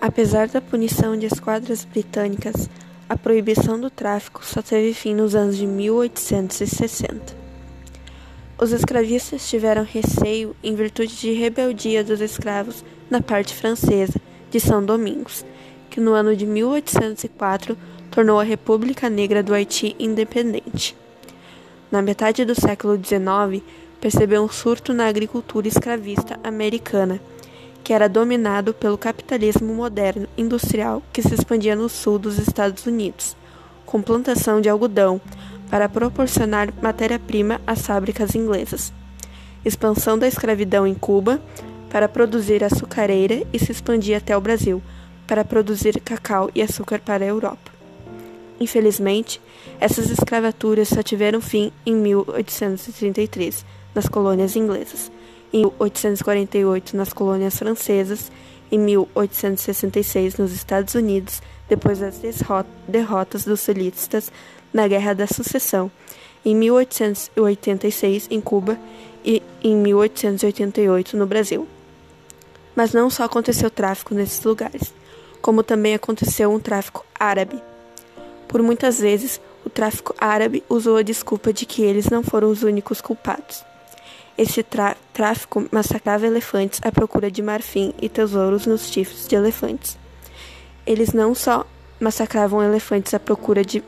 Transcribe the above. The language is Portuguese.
Apesar da punição de esquadras britânicas, a proibição do tráfico só teve fim nos anos de 1860. Os escravistas tiveram receio em virtude de rebeldia dos escravos na parte francesa de São Domingos, que no ano de 1804 tornou a República Negra do Haiti independente. Na metade do século XIX, percebeu um surto na agricultura escravista americana que era dominado pelo capitalismo moderno industrial que se expandia no sul dos Estados Unidos, com plantação de algodão para proporcionar matéria-prima às fábricas inglesas, expansão da escravidão em Cuba para produzir açucareira e se expandir até o Brasil para produzir cacau e açúcar para a Europa. Infelizmente, essas escravaturas só tiveram fim em 1833 nas colônias inglesas em 1848 nas colônias francesas, em 1866 nos Estados Unidos, depois das derrotas dos solistas na Guerra da Sucessão, em 1886 em Cuba e em 1888 no Brasil. Mas não só aconteceu tráfico nesses lugares, como também aconteceu um tráfico árabe. Por muitas vezes, o tráfico árabe usou a desculpa de que eles não foram os únicos culpados. Esse tráfico massacrava elefantes à procura de marfim e tesouros nos chifres de elefantes. Eles não só massacravam elefantes à procura de